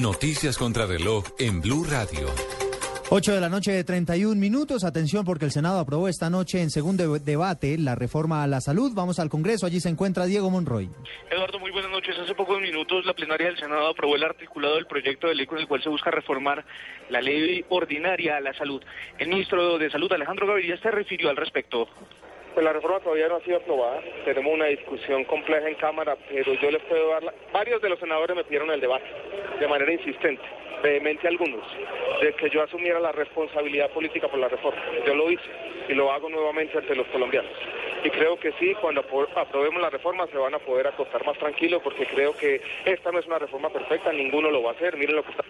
Noticias contra reloj en Blue Radio. 8 de la noche de 31 minutos. Atención porque el Senado aprobó esta noche en segundo debate la reforma a la salud. Vamos al Congreso. Allí se encuentra Diego Monroy. Eduardo, muy buenas noches. Hace pocos minutos la plenaria del Senado aprobó el articulado del proyecto de ley con el cual se busca reformar la ley ordinaria a la salud. El ministro de Salud, Alejandro Gaviria, se refirió al respecto. Pues la reforma todavía no ha sido aprobada. Tenemos una discusión compleja en Cámara, pero yo les puedo dar... La... Varios de los senadores me pidieron el debate de manera insistente vehemente algunos, de que yo asumiera la responsabilidad política por la reforma. Yo lo hice y lo hago nuevamente ante los colombianos. Y creo que sí, cuando aprobemos la reforma se van a poder acostar más tranquilos porque creo que esta no es una reforma perfecta, ninguno lo va a hacer. Miren lo que está.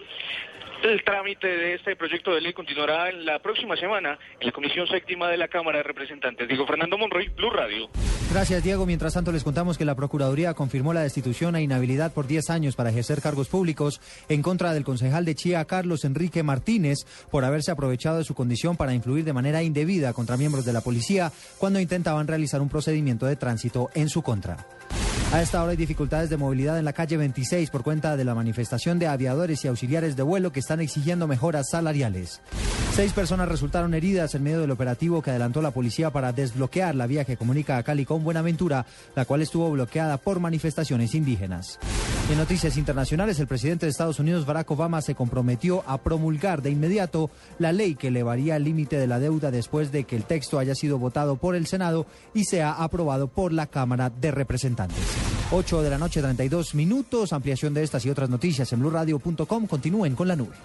El trámite de este proyecto de ley continuará en la próxima semana en la Comisión Séptima de la Cámara de Representantes. Diego Fernando Monroy, Blue Radio. Gracias, Diego. Mientras tanto, les contamos que la Procuraduría confirmó la destitución e inhabilidad por 10 años para ejercer cargos públicos en contra del concejal de Chía, Carlos Enrique Martínez, por haberse aprovechado de su condición para influir de manera indebida contra miembros de la policía cuando intentaban realizar un procedimiento de tránsito en su contra. A esta hora hay dificultades de movilidad en la calle 26 por cuenta de la manifestación de aviadores y auxiliares de vuelo que están exigiendo mejoras salariales. Seis personas resultaron heridas en medio del operativo que adelantó la policía para desbloquear la vía que comunica a Cali con Buenaventura, la cual estuvo bloqueada por manifestaciones indígenas. En noticias internacionales, el presidente de Estados Unidos, Barack Obama, se comprometió a promulgar de inmediato la ley que elevaría el límite de la deuda después de que el texto haya sido votado por el Senado y sea aprobado por la Cámara de Representantes. 8 de la noche, 32 minutos. Ampliación de estas y otras noticias en blurradio.com. Continúen con la nube.